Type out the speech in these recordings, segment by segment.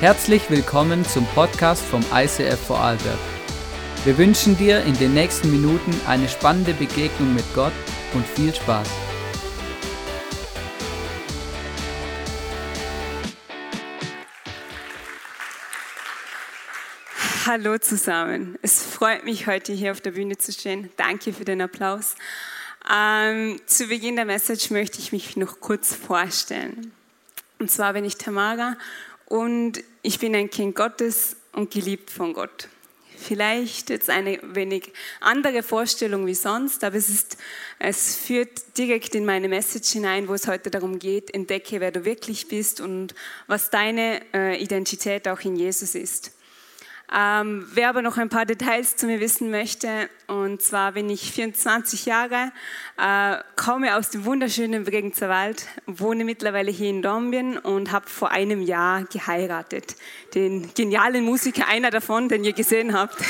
Herzlich willkommen zum Podcast vom ICF Vorarlberg. Wir wünschen dir in den nächsten Minuten eine spannende Begegnung mit Gott und viel Spaß. Hallo zusammen. Es freut mich, heute hier auf der Bühne zu stehen. Danke für den Applaus. Ähm, zu Beginn der Message möchte ich mich noch kurz vorstellen. Und zwar bin ich Tamara und ich bin ein Kind Gottes und geliebt von Gott. Vielleicht jetzt eine wenig andere Vorstellung wie sonst, aber es, ist, es führt direkt in meine Message hinein, wo es heute darum geht, entdecke, wer du wirklich bist und was deine äh, Identität auch in Jesus ist. Ähm, wer aber noch ein paar Details zu mir wissen möchte, und zwar bin ich 24 Jahre, äh, komme aus dem wunderschönen Bregenzer Wald, wohne mittlerweile hier in Dombien und habe vor einem Jahr geheiratet. Den genialen Musiker, einer davon, den ihr gesehen habt.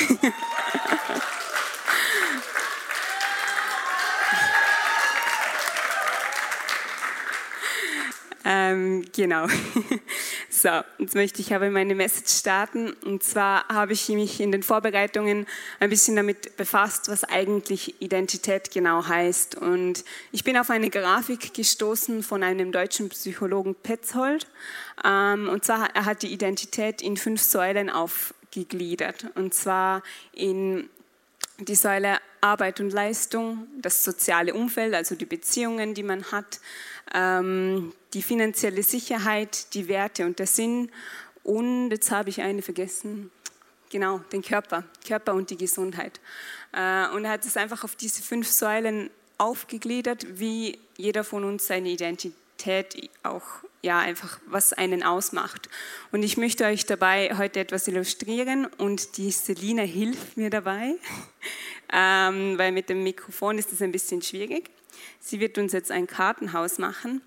ähm, genau. So, jetzt möchte ich aber meine Message starten. Und zwar habe ich mich in den Vorbereitungen ein bisschen damit befasst, was eigentlich Identität genau heißt. Und ich bin auf eine Grafik gestoßen von einem deutschen Psychologen Petzold. Ähm, und zwar, er hat die Identität in fünf Säulen aufgegliedert. Und zwar in die Säule Arbeit und Leistung, das soziale Umfeld, also die Beziehungen, die man hat, ähm, die finanzielle Sicherheit, die Werte und der Sinn und jetzt habe ich eine vergessen, genau, den Körper, Körper und die Gesundheit. Äh, und er hat es einfach auf diese fünf Säulen aufgegliedert, wie jeder von uns seine Identität auch ja einfach was einen ausmacht. Und ich möchte euch dabei heute etwas illustrieren und die Selina hilft mir dabei, ähm, weil mit dem Mikrofon ist es ein bisschen schwierig. Sie wird uns jetzt ein Kartenhaus machen.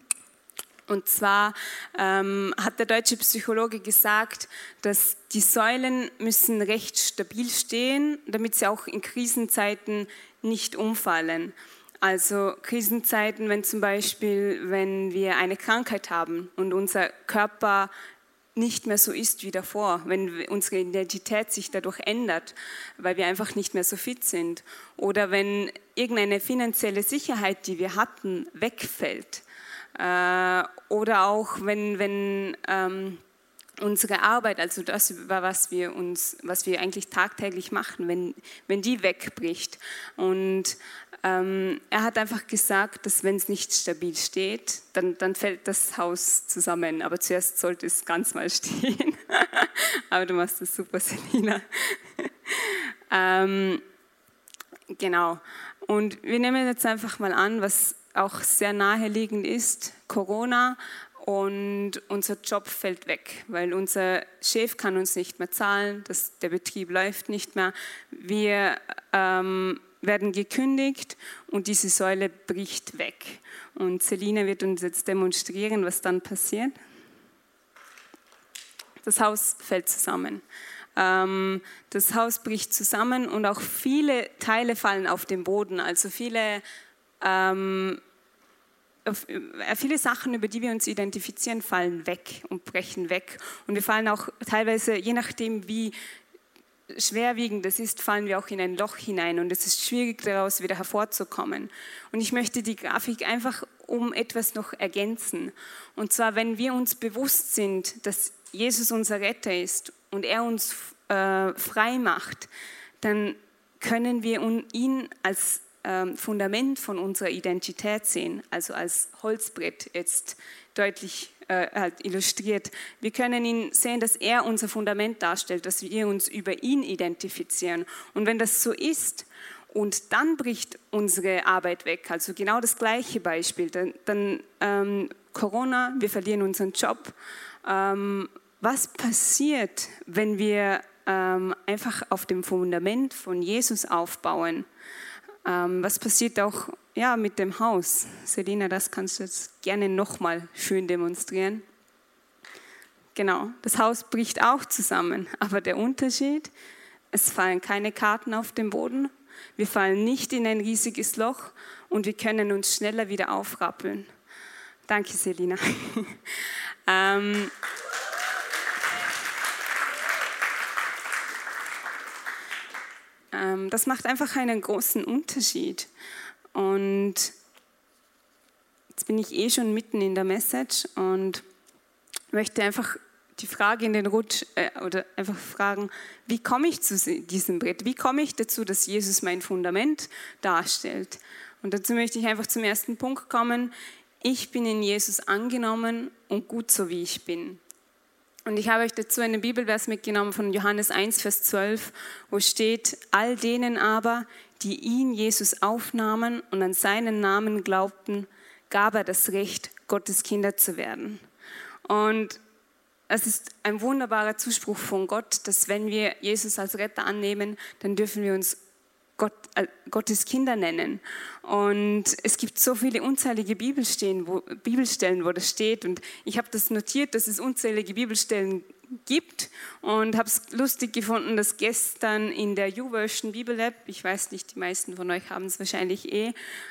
Und zwar ähm, hat der deutsche Psychologe gesagt, dass die Säulen müssen recht stabil stehen, damit sie auch in Krisenzeiten nicht umfallen. Also Krisenzeiten, wenn zum Beispiel, wenn wir eine Krankheit haben und unser Körper nicht mehr so ist wie davor, wenn unsere Identität sich dadurch ändert, weil wir einfach nicht mehr so fit sind. Oder wenn irgendeine finanzielle Sicherheit, die wir hatten, wegfällt. Äh, oder auch wenn, wenn ähm, unsere Arbeit, also das, über was wir uns, was wir eigentlich tagtäglich machen, wenn, wenn die wegbricht. Und ähm, er hat einfach gesagt, dass wenn es nicht stabil steht, dann, dann fällt das Haus zusammen. Aber zuerst sollte es ganz mal stehen. Aber du machst das super, Selina. ähm, genau. Und wir nehmen jetzt einfach mal an, was auch sehr naheliegend ist, Corona und unser Job fällt weg, weil unser Chef kann uns nicht mehr zahlen, das, der Betrieb läuft nicht mehr. Wir ähm, werden gekündigt und diese Säule bricht weg. Und Selina wird uns jetzt demonstrieren, was dann passiert. Das Haus fällt zusammen. Ähm, das Haus bricht zusammen und auch viele Teile fallen auf den Boden. Also viele, ähm, äh, viele Sachen, über die wir uns identifizieren, fallen weg und brechen weg. Und wir fallen auch teilweise, je nachdem, wie schwerwiegend es ist, fallen wir auch in ein Loch hinein und es ist schwierig daraus wieder hervorzukommen. Und ich möchte die Grafik einfach um etwas noch ergänzen. Und zwar, wenn wir uns bewusst sind, dass Jesus unser Retter ist und er uns äh, frei macht, dann können wir ihn als ähm, Fundament von unserer Identität sehen, also als Holzbrett jetzt deutlich äh, halt illustriert. Wir können ihn sehen, dass er unser Fundament darstellt, dass wir uns über ihn identifizieren. Und wenn das so ist, und dann bricht unsere Arbeit weg, also genau das gleiche Beispiel, dann, dann ähm, Corona, wir verlieren unseren Job. Ähm, was passiert, wenn wir ähm, einfach auf dem Fundament von Jesus aufbauen? Ähm, was passiert auch ja, mit dem Haus? Selina, das kannst du jetzt gerne nochmal schön demonstrieren. Genau, das Haus bricht auch zusammen, aber der Unterschied, es fallen keine Karten auf den Boden, wir fallen nicht in ein riesiges Loch und wir können uns schneller wieder aufrappeln. Danke, Selina. ähm, das macht einfach einen großen Unterschied. Und jetzt bin ich eh schon mitten in der Message und möchte einfach die Frage in den Rutsch äh, oder einfach fragen, wie komme ich zu diesem Brett? Wie komme ich dazu, dass Jesus mein Fundament darstellt? Und dazu möchte ich einfach zum ersten Punkt kommen. Ich bin in Jesus angenommen und gut so wie ich bin. Und ich habe euch dazu einen Bibelvers mitgenommen von Johannes 1, Vers 12, wo steht, all denen aber, die ihn, Jesus, aufnahmen und an seinen Namen glaubten, gab er das Recht, Gottes Kinder zu werden. Und es ist ein wunderbarer Zuspruch von Gott, dass wenn wir Jesus als Retter annehmen, dann dürfen wir uns Gott, äh, Gottes Kinder nennen. Und es gibt so viele unzählige Bibelstellen wo, Bibelstellen, wo das steht. Und ich habe das notiert, dass es unzählige Bibelstellen gibt und habe es lustig gefunden, dass gestern in der YouVersion Bibel App, ich weiß nicht, die meisten von euch haben es wahrscheinlich eh,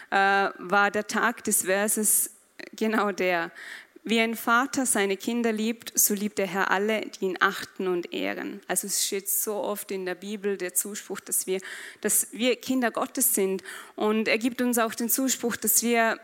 äh, war der Tag des Verses genau der. Wie ein Vater seine Kinder liebt, so liebt der Herr alle, die ihn achten und ehren. Also es steht so oft in der Bibel der Zuspruch, dass wir, dass wir Kinder Gottes sind. Und er gibt uns auch den Zuspruch, dass wir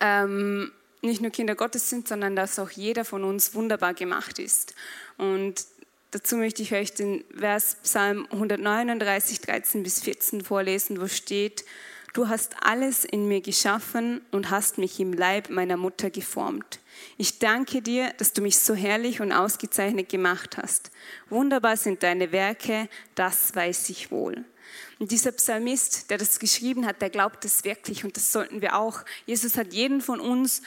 ähm, nicht nur Kinder Gottes sind, sondern dass auch jeder von uns wunderbar gemacht ist. Und dazu möchte ich euch den Vers Psalm 139, 13 bis 14 vorlesen, wo steht, Du hast alles in mir geschaffen und hast mich im Leib meiner Mutter geformt. Ich danke dir, dass du mich so herrlich und ausgezeichnet gemacht hast. Wunderbar sind deine Werke, das weiß ich wohl. Und dieser Psalmist, der das geschrieben hat, der glaubt es wirklich und das sollten wir auch. Jesus hat jeden von uns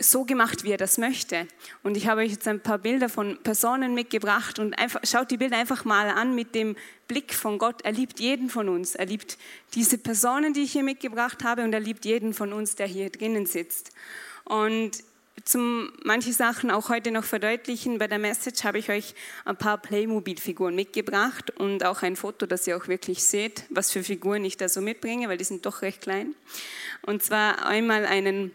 so gemacht, wie er das möchte. Und ich habe euch jetzt ein paar Bilder von Personen mitgebracht und einfach, schaut die Bilder einfach mal an mit dem Blick von Gott. Er liebt jeden von uns. Er liebt diese Personen, die ich hier mitgebracht habe und er liebt jeden von uns, der hier drinnen sitzt. Und zum manche Sachen auch heute noch verdeutlichen, bei der Message habe ich euch ein paar Playmobil-Figuren mitgebracht und auch ein Foto, dass ihr auch wirklich seht, was für Figuren ich da so mitbringe, weil die sind doch recht klein. Und zwar einmal einen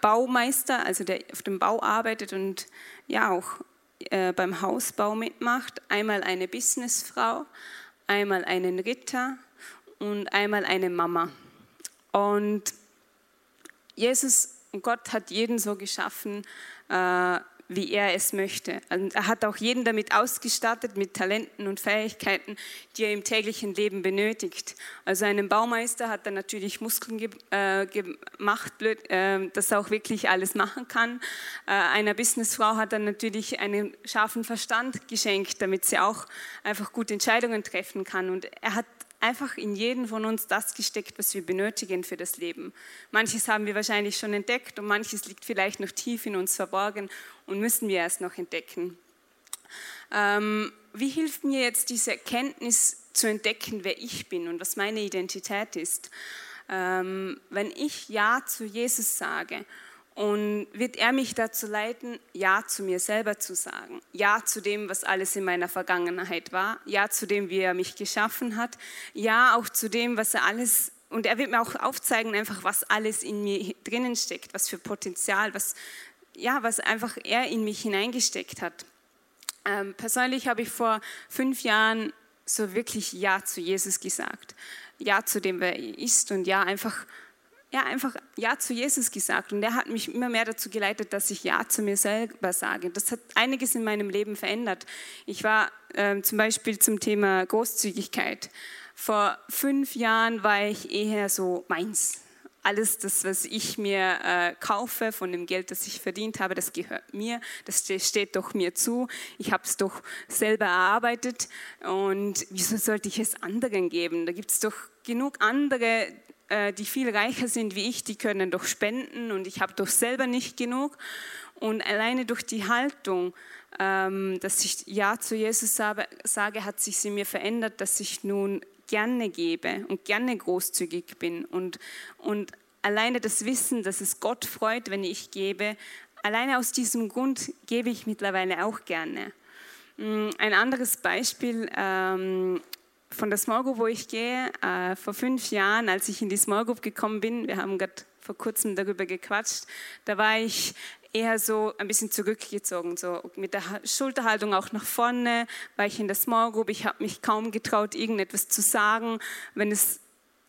Baumeister, also der auf dem Bau arbeitet und ja auch äh, beim Hausbau mitmacht, einmal eine Businessfrau, einmal einen Ritter und einmal eine Mama. Und Jesus und Gott hat jeden so geschaffen, äh, wie er es möchte. Und er hat auch jeden damit ausgestattet mit Talenten und Fähigkeiten, die er im täglichen Leben benötigt. Also einem Baumeister hat er natürlich Muskeln ge äh, gemacht, äh, dass er auch wirklich alles machen kann. Äh, einer Businessfrau hat er natürlich einen scharfen Verstand geschenkt, damit sie auch einfach gute Entscheidungen treffen kann. Und er hat einfach in jeden von uns das gesteckt, was wir benötigen für das Leben. Manches haben wir wahrscheinlich schon entdeckt und manches liegt vielleicht noch tief in uns verborgen und müssen wir erst noch entdecken. Ähm, wie hilft mir jetzt diese Erkenntnis zu entdecken, wer ich bin und was meine Identität ist? Ähm, wenn ich Ja zu Jesus sage und wird er mich dazu leiten, Ja zu mir selber zu sagen, Ja zu dem, was alles in meiner Vergangenheit war, Ja zu dem, wie er mich geschaffen hat, Ja auch zu dem, was er alles, und er wird mir auch aufzeigen, einfach, was alles in mir drinnen steckt, was für Potenzial, was, ja, was einfach er in mich hineingesteckt hat. Ähm, persönlich habe ich vor fünf Jahren so wirklich Ja zu Jesus gesagt, Ja zu dem, wer er ist und Ja einfach ja, einfach Ja zu Jesus gesagt. Und er hat mich immer mehr dazu geleitet, dass ich Ja zu mir selber sage. Das hat einiges in meinem Leben verändert. Ich war äh, zum Beispiel zum Thema Großzügigkeit. Vor fünf Jahren war ich eher so meins. Alles das, was ich mir äh, kaufe von dem Geld, das ich verdient habe, das gehört mir, das steht doch mir zu. Ich habe es doch selber erarbeitet und wieso sollte ich es anderen geben? Da gibt es doch genug andere, äh, die viel reicher sind wie ich, die können doch spenden und ich habe doch selber nicht genug. Und alleine durch die Haltung, ähm, dass ich Ja zu Jesus sage, hat sich sie mir verändert, dass ich nun gerne gebe und gerne großzügig bin. Und, und alleine das Wissen, dass es Gott freut, wenn ich gebe, alleine aus diesem Grund gebe ich mittlerweile auch gerne. Mm, ein anderes Beispiel, ähm, von der Small Group, wo ich gehe, äh, vor fünf Jahren, als ich in die Small Group gekommen bin, wir haben gerade vor kurzem darüber gequatscht. Da war ich eher so ein bisschen zurückgezogen, so mit der Schulterhaltung auch nach vorne, war ich in der Small Group, ich habe mich kaum getraut, irgendetwas zu sagen. Wenn es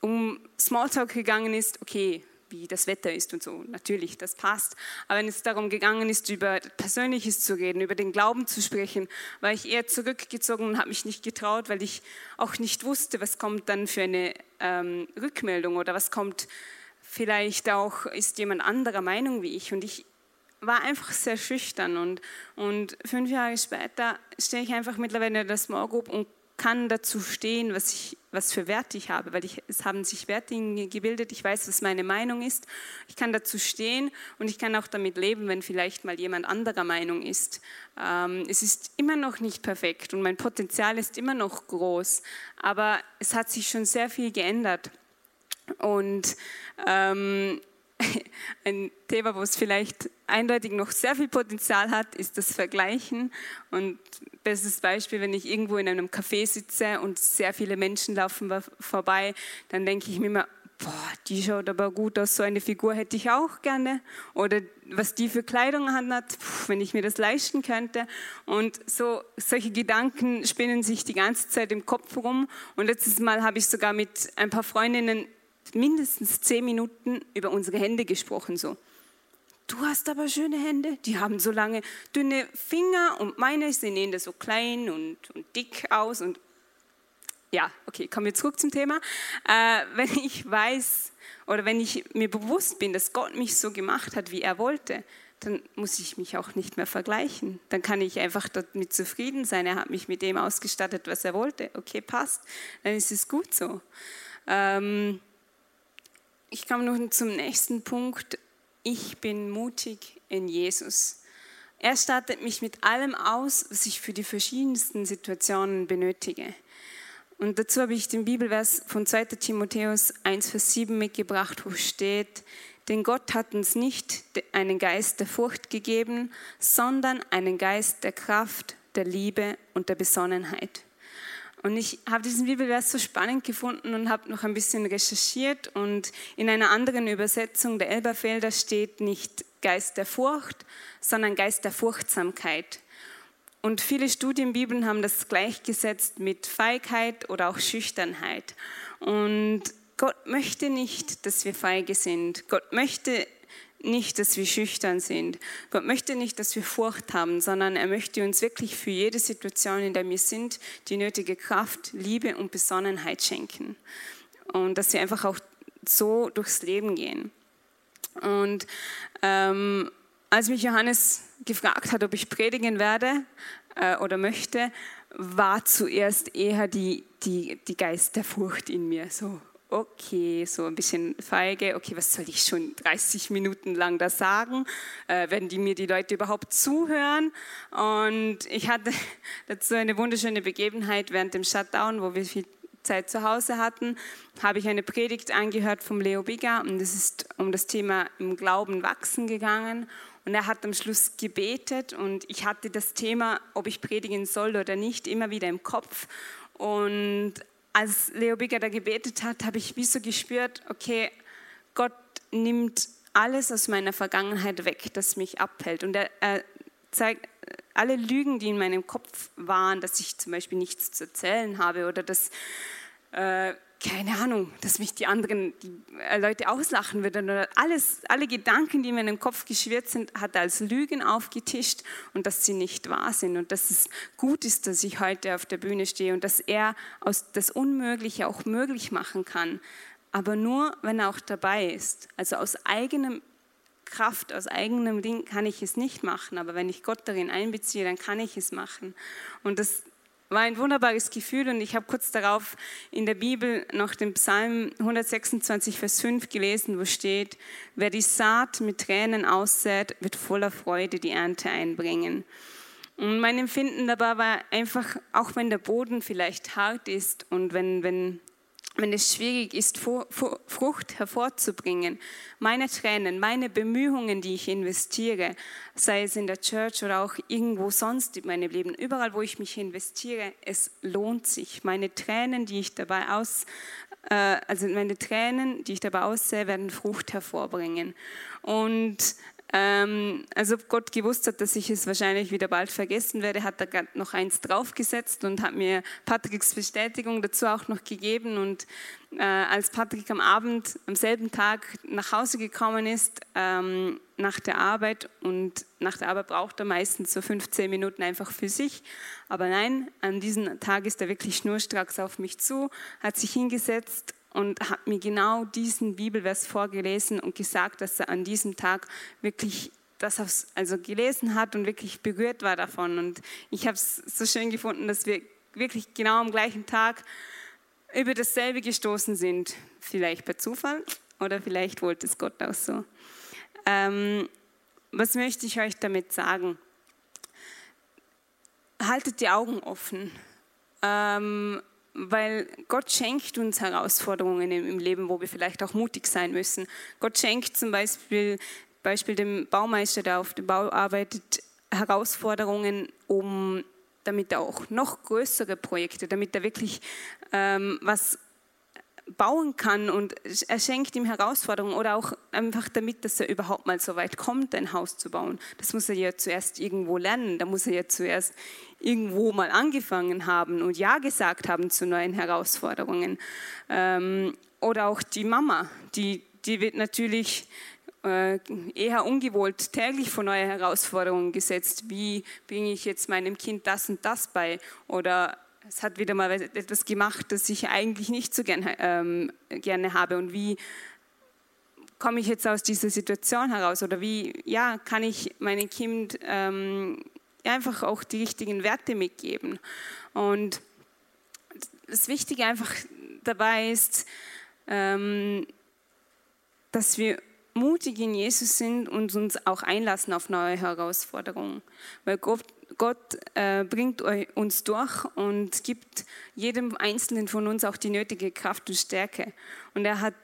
um Smalltalk gegangen ist, okay, wie das Wetter ist und so, natürlich, das passt. Aber wenn es darum gegangen ist, über Persönliches zu reden, über den Glauben zu sprechen, war ich eher zurückgezogen und habe mich nicht getraut, weil ich auch nicht wusste, was kommt dann für eine ähm, Rückmeldung oder was kommt vielleicht auch, ist jemand anderer Meinung wie ich. Und ich war einfach sehr schüchtern und, und fünf Jahre später stehe ich einfach mittlerweile in der Small Group und kann dazu stehen, was, ich, was für Werte ich habe, weil ich, es haben sich Werte gebildet, ich weiß, was meine Meinung ist. Ich kann dazu stehen und ich kann auch damit leben, wenn vielleicht mal jemand anderer Meinung ist. Ähm, es ist immer noch nicht perfekt und mein Potenzial ist immer noch groß, aber es hat sich schon sehr viel geändert. Und ähm, ein Thema, wo es vielleicht eindeutig noch sehr viel Potenzial hat, ist das Vergleichen. Und bestes Beispiel, wenn ich irgendwo in einem Café sitze und sehr viele Menschen laufen vorbei, dann denke ich mir immer, boah, die schaut aber gut aus, so eine Figur hätte ich auch gerne. Oder was die für Kleidung hat, wenn ich mir das leisten könnte. Und so solche Gedanken spinnen sich die ganze Zeit im Kopf rum. Und letztes Mal habe ich sogar mit ein paar Freundinnen mindestens zehn Minuten über unsere Hände gesprochen. So, du hast aber schöne Hände, die haben so lange dünne Finger und meine sehen so klein und, und dick aus. Und ja, okay, kommen wir zurück zum Thema. Äh, wenn ich weiß oder wenn ich mir bewusst bin, dass Gott mich so gemacht hat, wie er wollte, dann muss ich mich auch nicht mehr vergleichen. Dann kann ich einfach damit zufrieden sein. Er hat mich mit dem ausgestattet, was er wollte. Okay, passt. Dann ist es gut so. Ähm, ich komme nun zum nächsten Punkt. Ich bin mutig in Jesus. Er startet mich mit allem aus, was ich für die verschiedensten Situationen benötige. Und dazu habe ich den Bibelvers von 2. Timotheus 1, Vers 7 mitgebracht, wo steht, denn Gott hat uns nicht einen Geist der Furcht gegeben, sondern einen Geist der Kraft, der Liebe und der Besonnenheit. Und ich habe diesen Bibelvers so spannend gefunden und habe noch ein bisschen recherchiert und in einer anderen Übersetzung der Elberfelder steht nicht Geist der Furcht, sondern Geist der Furchtsamkeit. Und viele Studienbibeln haben das gleichgesetzt mit Feigheit oder auch Schüchternheit. Und Gott möchte nicht, dass wir feige sind. Gott möchte nicht, dass wir schüchtern sind. Gott möchte nicht, dass wir Furcht haben, sondern er möchte uns wirklich für jede Situation, in der wir sind, die nötige Kraft, Liebe und Besonnenheit schenken. Und dass wir einfach auch so durchs Leben gehen. Und ähm, als mich Johannes gefragt hat, ob ich predigen werde äh, oder möchte, war zuerst eher die, die, die Geist der Furcht in mir. So, okay, so ein bisschen feige, okay, was soll ich schon 30 Minuten lang da sagen? Äh, werden die mir die Leute überhaupt zuhören? Und ich hatte dazu eine wunderschöne Begebenheit während dem Shutdown, wo wir viel Zeit zu Hause hatten, habe ich eine Predigt angehört vom Leo Bigger und es ist um das Thema im Glauben wachsen gegangen. Und er hat am Schluss gebetet und ich hatte das Thema, ob ich predigen soll oder nicht, immer wieder im Kopf. Und als Leo Bigger da gebetet hat, habe ich wie so gespürt, okay, Gott nimmt alles aus meiner Vergangenheit weg, das mich abhält. Und er, er zeigt alle Lügen, die in meinem Kopf waren, dass ich zum Beispiel nichts zu erzählen habe oder dass äh, keine Ahnung, dass mich die anderen äh, Leute auslachen würden oder alles, alle Gedanken, die in meinem Kopf geschwirrt sind, hat er als Lügen aufgetischt und dass sie nicht wahr sind und dass es gut ist, dass ich heute auf der Bühne stehe und dass er aus das Unmögliche auch möglich machen kann, aber nur, wenn er auch dabei ist. Also aus eigenem Kraft, aus eigenem Ding kann ich es nicht machen, aber wenn ich Gott darin einbeziehe, dann kann ich es machen. Und das war ein wunderbares Gefühl und ich habe kurz darauf in der Bibel noch den Psalm 126, Vers 5 gelesen, wo steht, wer die Saat mit Tränen aussät, wird voller Freude die Ernte einbringen. Und mein Empfinden dabei war einfach, auch wenn der Boden vielleicht hart ist und wenn, wenn wenn es schwierig ist, Frucht hervorzubringen, meine Tränen, meine Bemühungen, die ich investiere, sei es in der Church oder auch irgendwo sonst in meinem Leben, überall, wo ich mich investiere, es lohnt sich. Meine Tränen, die ich dabei aus, äh, also meine Tränen, die ich dabei aussehe, werden Frucht hervorbringen. Und ähm, also ob Gott gewusst hat, dass ich es wahrscheinlich wieder bald vergessen werde, hat er noch eins draufgesetzt und hat mir Patricks Bestätigung dazu auch noch gegeben. Und äh, als Patrick am Abend, am selben Tag nach Hause gekommen ist, ähm, nach der Arbeit, und nach der Arbeit braucht er meistens so 15 Minuten einfach für sich, aber nein, an diesem Tag ist er wirklich schnurstracks auf mich zu, hat sich hingesetzt und hat mir genau diesen Bibelvers vorgelesen und gesagt, dass er an diesem Tag wirklich das also gelesen hat und wirklich berührt war davon. Und ich habe es so schön gefunden, dass wir wirklich genau am gleichen Tag über dasselbe gestoßen sind. Vielleicht per Zufall oder vielleicht wollte es Gott auch so. Ähm, was möchte ich euch damit sagen? Haltet die Augen offen. Ähm, weil Gott schenkt uns Herausforderungen im Leben, wo wir vielleicht auch mutig sein müssen. Gott schenkt zum Beispiel, Beispiel dem Baumeister, der auf dem Bau arbeitet, Herausforderungen, um damit er auch noch größere Projekte, damit er wirklich ähm, was bauen kann und er schenkt ihm Herausforderungen oder auch einfach damit, dass er überhaupt mal so weit kommt, ein Haus zu bauen. Das muss er ja zuerst irgendwo lernen, da muss er ja zuerst irgendwo mal angefangen haben und Ja gesagt haben zu neuen Herausforderungen. Ähm, oder auch die Mama, die, die wird natürlich äh, eher ungewollt täglich vor neue Herausforderungen gesetzt. Wie bringe ich jetzt meinem Kind das und das bei? Oder es hat wieder mal etwas gemacht, das ich eigentlich nicht so gern, ähm, gerne habe. Und wie komme ich jetzt aus dieser Situation heraus? Oder wie ja, kann ich meinem Kind ähm, einfach auch die richtigen Werte mitgeben? Und das Wichtige einfach dabei ist, ähm, dass wir mutig in Jesus sind und uns auch einlassen auf neue Herausforderungen. Weil Gott, Gott äh, bringt uns durch und gibt jedem Einzelnen von uns auch die nötige Kraft und Stärke. Und er hat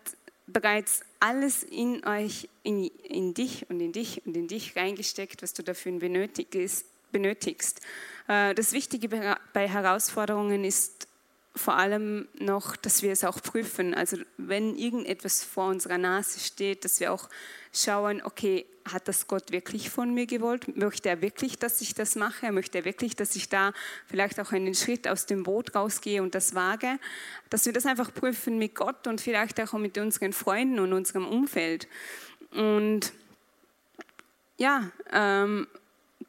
bereits alles in euch, in, in dich und in dich und in dich reingesteckt, was du dafür benötigst. benötigst. Äh, das Wichtige bei Herausforderungen ist vor allem noch, dass wir es auch prüfen. Also wenn irgendetwas vor unserer Nase steht, dass wir auch schauen, okay, hat das Gott wirklich von mir gewollt? Möchte er wirklich, dass ich das mache? Möchte er wirklich, dass ich da vielleicht auch einen Schritt aus dem Boot rausgehe und das wage? Dass wir das einfach prüfen mit Gott und vielleicht auch mit unseren Freunden und unserem Umfeld. Und ja, ähm,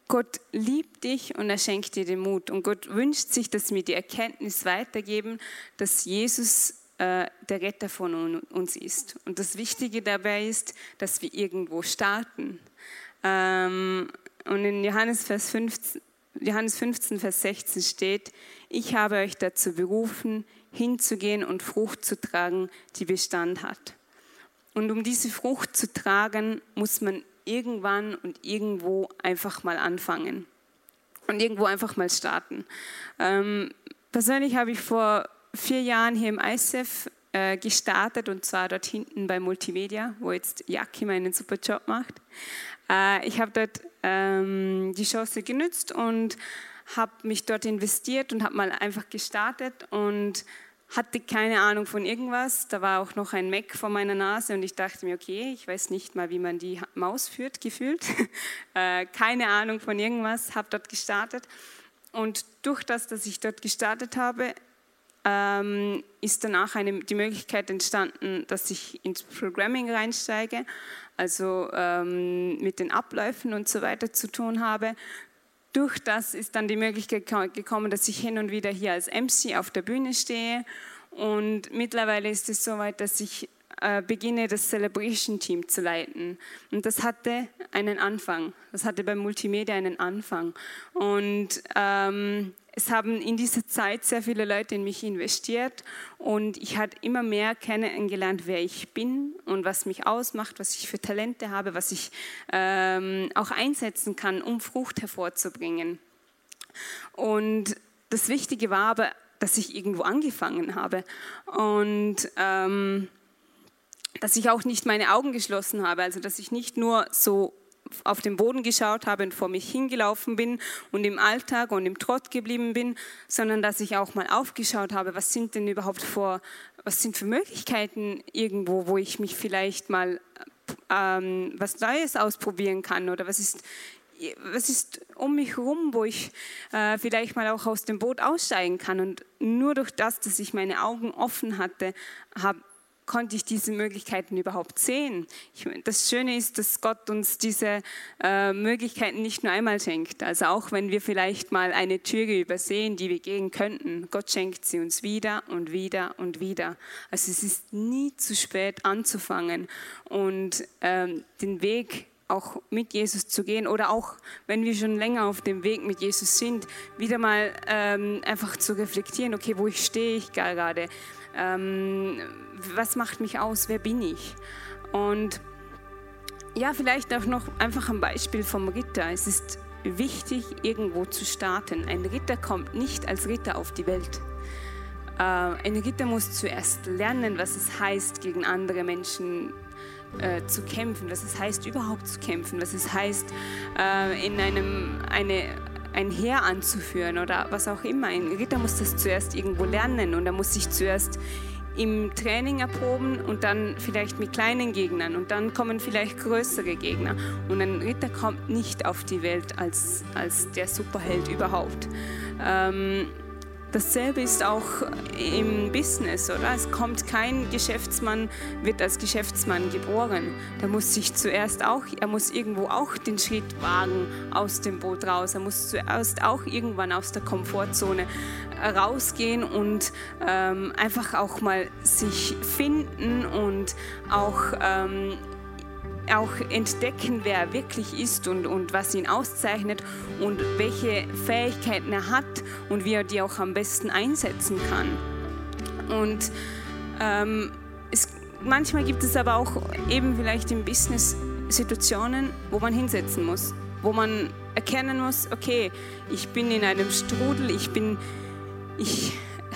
Gott liebt dich und er schenkt dir den Mut. Und Gott wünscht sich, dass wir die Erkenntnis weitergeben, dass Jesus äh, der Retter von uns ist. Und das Wichtige dabei ist, dass wir irgendwo starten. Ähm, und in Johannes, Vers 15, Johannes 15, Vers 16 steht, ich habe euch dazu berufen, hinzugehen und Frucht zu tragen, die Bestand hat. Und um diese Frucht zu tragen, muss man irgendwann und irgendwo einfach mal anfangen und irgendwo einfach mal starten. Ähm, persönlich habe ich vor vier Jahren hier im ISEF äh, gestartet und zwar dort hinten bei Multimedia, wo jetzt Jaki meinen super Job macht. Äh, ich habe dort ähm, die Chance genützt und habe mich dort investiert und habe mal einfach gestartet und hatte keine Ahnung von irgendwas. Da war auch noch ein Mac vor meiner Nase und ich dachte mir, okay, ich weiß nicht mal, wie man die Maus führt, gefühlt. Äh, keine Ahnung von irgendwas, habe dort gestartet. Und durch das, dass ich dort gestartet habe, ähm, ist danach eine, die Möglichkeit entstanden, dass ich ins Programming reinsteige, also ähm, mit den Abläufen und so weiter zu tun habe durch das ist dann die Möglichkeit gekommen, dass ich hin und wieder hier als MC auf der Bühne stehe. Und mittlerweile ist es soweit, dass ich äh, beginne, das Celebration Team zu leiten. Und das hatte einen Anfang. Das hatte beim Multimedia einen Anfang. Und ähm, es haben in dieser Zeit sehr viele Leute in mich investiert und ich habe immer mehr kennengelernt, wer ich bin und was mich ausmacht, was ich für Talente habe, was ich ähm, auch einsetzen kann, um Frucht hervorzubringen. Und das Wichtige war aber, dass ich irgendwo angefangen habe und ähm, dass ich auch nicht meine Augen geschlossen habe, also dass ich nicht nur so auf den Boden geschaut habe und vor mich hingelaufen bin und im Alltag und im Trott geblieben bin, sondern dass ich auch mal aufgeschaut habe, was sind denn überhaupt vor, was sind für Möglichkeiten irgendwo, wo ich mich vielleicht mal ähm, was Neues ausprobieren kann oder was ist was ist um mich herum, wo ich äh, vielleicht mal auch aus dem Boot aussteigen kann. Und nur durch das, dass ich meine Augen offen hatte, habe konnte ich diese Möglichkeiten überhaupt sehen. Ich, das Schöne ist, dass Gott uns diese äh, Möglichkeiten nicht nur einmal schenkt. Also auch wenn wir vielleicht mal eine Türe übersehen, die wir gehen könnten, Gott schenkt sie uns wieder und wieder und wieder. Also es ist nie zu spät anzufangen und ähm, den Weg auch mit Jesus zu gehen oder auch wenn wir schon länger auf dem Weg mit Jesus sind, wieder mal ähm, einfach zu reflektieren, okay, wo ich stehe ich gerade, ähm, was macht mich aus, wer bin ich? Und ja, vielleicht auch noch einfach ein Beispiel vom Ritter. Es ist wichtig, irgendwo zu starten. Ein Ritter kommt nicht als Ritter auf die Welt. Äh, ein Ritter muss zuerst lernen, was es heißt, gegen andere Menschen äh, zu kämpfen, was es heißt, überhaupt zu kämpfen, was es heißt, äh, in einem eine ein Heer anzuführen oder was auch immer. Ein Ritter muss das zuerst irgendwo lernen und er muss sich zuerst im Training erproben und dann vielleicht mit kleinen Gegnern und dann kommen vielleicht größere Gegner. Und ein Ritter kommt nicht auf die Welt als, als der Superheld überhaupt. Ähm, Dasselbe ist auch im Business, oder? Es kommt kein Geschäftsmann, wird als Geschäftsmann geboren. Der muss sich zuerst auch, er muss irgendwo auch den Schritt wagen aus dem Boot raus. Er muss zuerst auch irgendwann aus der Komfortzone rausgehen und ähm, einfach auch mal sich finden und auch ähm, auch entdecken, wer er wirklich ist und, und was ihn auszeichnet und welche Fähigkeiten er hat und wie er die auch am besten einsetzen kann. Und ähm, es, manchmal gibt es aber auch eben vielleicht im Business Situationen, wo man hinsetzen muss, wo man erkennen muss, okay, ich bin in einem Strudel, ich bin, ich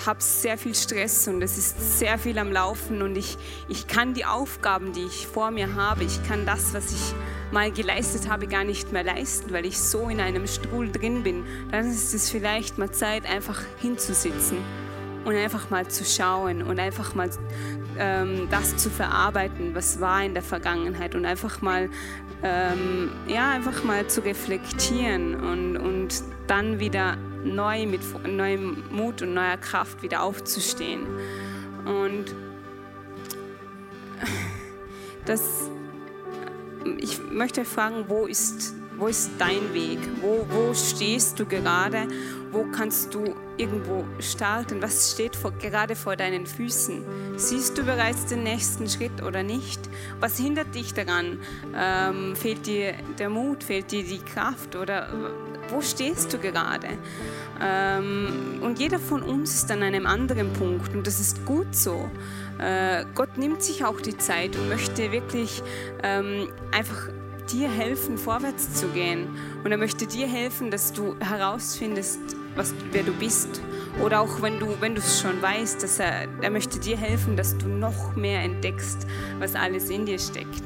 habe sehr viel Stress und es ist sehr viel am Laufen und ich, ich kann die Aufgaben, die ich vor mir habe, ich kann das, was ich mal geleistet habe, gar nicht mehr leisten, weil ich so in einem Stuhl drin bin. Dann ist es vielleicht mal Zeit, einfach hinzusitzen und einfach mal zu schauen und einfach mal ähm, das zu verarbeiten, was war in der Vergangenheit und einfach mal ähm, ja einfach mal zu reflektieren und, und dann wieder neu mit neuem Mut und neuer Kraft wieder aufzustehen. Und das, ich möchte fragen, wo ist, wo ist dein Weg? Wo, wo stehst du gerade? Wo kannst du irgendwo starten? Was steht vor, gerade vor deinen Füßen? Siehst du bereits den nächsten Schritt oder nicht? Was hindert dich daran? Ähm, fehlt dir der Mut? Fehlt dir die Kraft? Oder wo stehst du gerade? Ähm, und jeder von uns ist an einem anderen Punkt und das ist gut so. Äh, Gott nimmt sich auch die Zeit und möchte wirklich ähm, einfach dir helfen, vorwärts zu gehen. Und er möchte dir helfen, dass du herausfindest, was, wer du bist. Oder auch wenn du wenn es schon weißt, dass er, er möchte dir helfen, dass du noch mehr entdeckst, was alles in dir steckt.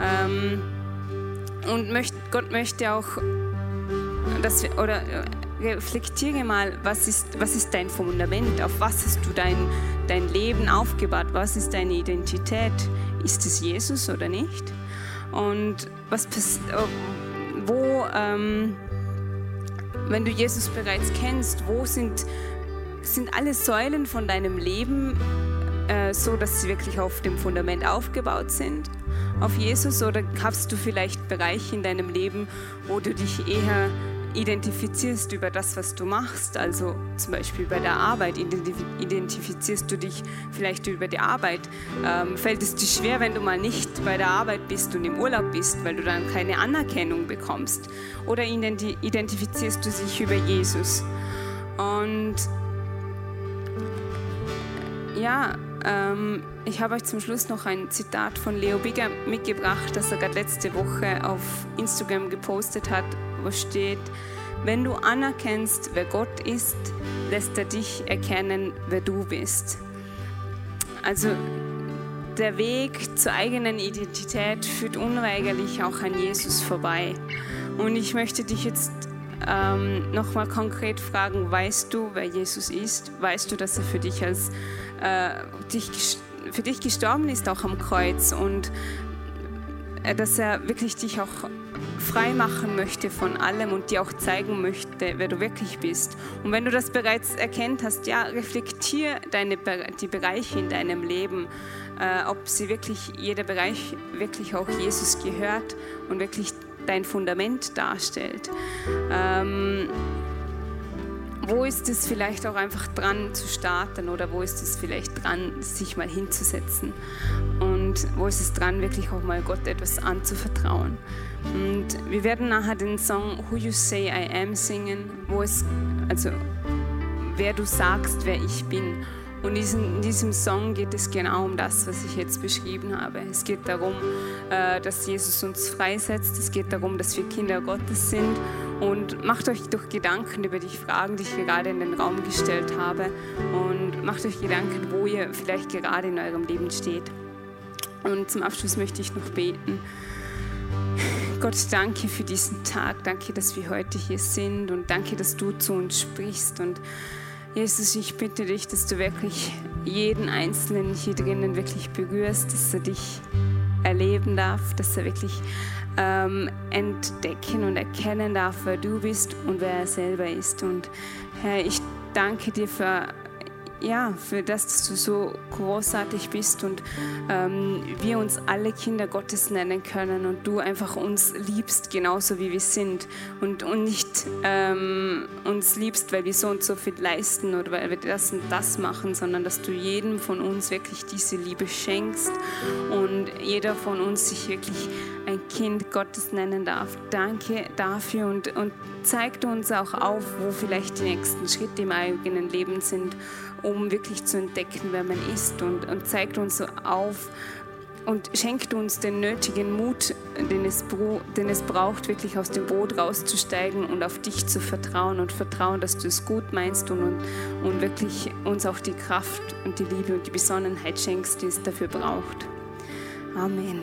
Ähm, und möcht, Gott möchte auch dass wir, oder äh, reflektiere mal, was ist, was ist dein Fundament? Auf was hast du dein, dein Leben aufgebaut? Was ist deine Identität? Ist es Jesus oder nicht? Und was äh, wo, ähm, wenn du Jesus bereits kennst, wo sind, sind alle Säulen von deinem Leben äh, so, dass sie wirklich auf dem Fundament aufgebaut sind? Auf Jesus oder hast du vielleicht Bereiche in deinem Leben, wo du dich eher identifizierst über das, was du machst, also zum Beispiel bei der Arbeit, identifizierst du dich vielleicht über die Arbeit, ähm, fällt es dir schwer, wenn du mal nicht bei der Arbeit bist und im Urlaub bist, weil du dann keine Anerkennung bekommst, oder identifizierst du dich über Jesus. Und ja, ähm, ich habe euch zum Schluss noch ein Zitat von Leo Bigger mitgebracht, das er gerade letzte Woche auf Instagram gepostet hat, wo steht, wenn du anerkennst, wer Gott ist, lässt er dich erkennen, wer du bist. Also der Weg zur eigenen Identität führt unweigerlich auch an Jesus vorbei. Und ich möchte dich jetzt ähm, nochmal konkret fragen, weißt du, wer Jesus ist? Weißt du, dass er für dich, als, für dich gestorben ist, auch am Kreuz? Und äh, dass er wirklich dich auch frei machen möchte von allem und dir auch zeigen möchte, wer du wirklich bist. Und wenn du das bereits erkennt hast, ja, reflektier deine, die Bereiche in deinem Leben, äh, ob sie wirklich, jeder Bereich wirklich auch Jesus gehört und wirklich dein Fundament darstellt. Ähm, wo ist es vielleicht auch einfach dran zu starten oder wo ist es vielleicht dran, sich mal hinzusetzen und wo ist es dran, wirklich auch mal Gott etwas anzuvertrauen. Und wir werden nachher den Song Who You Say I Am singen, wo es, also wer du sagst, wer ich bin. Und in diesem Song geht es genau um das, was ich jetzt beschrieben habe. Es geht darum, äh, dass Jesus uns freisetzt. Es geht darum, dass wir Kinder Gottes sind. Und macht euch doch Gedanken über die Fragen, die ich gerade in den Raum gestellt habe. Und macht euch Gedanken, wo ihr vielleicht gerade in eurem Leben steht. Und zum Abschluss möchte ich noch beten. Gott, danke für diesen Tag. Danke, dass wir heute hier sind. Und danke, dass du zu uns sprichst. Und Jesus, ich bitte dich, dass du wirklich jeden Einzelnen hier drinnen wirklich berührst, dass er dich erleben darf, dass er wirklich ähm, entdecken und erkennen darf, wer du bist und wer er selber ist. Und Herr, ich danke dir für ja, für das, dass du so großartig bist und ähm, wir uns alle Kinder Gottes nennen können und du einfach uns liebst, genauso wie wir sind und, und nicht ähm, uns liebst, weil wir so und so viel leisten oder weil wir das und das machen, sondern dass du jedem von uns wirklich diese Liebe schenkst und jeder von uns sich wirklich ein Kind Gottes nennen darf. Danke dafür und, und zeig uns auch auf, wo vielleicht die nächsten Schritte im eigenen Leben sind um wirklich zu entdecken, wer man ist und, und zeigt uns so auf und schenkt uns den nötigen Mut, den es, den es braucht, wirklich aus dem Boot rauszusteigen und auf dich zu vertrauen und vertrauen, dass du es gut meinst und, und, und wirklich uns auch die Kraft und die Liebe und die Besonnenheit schenkst, die es dafür braucht. Amen.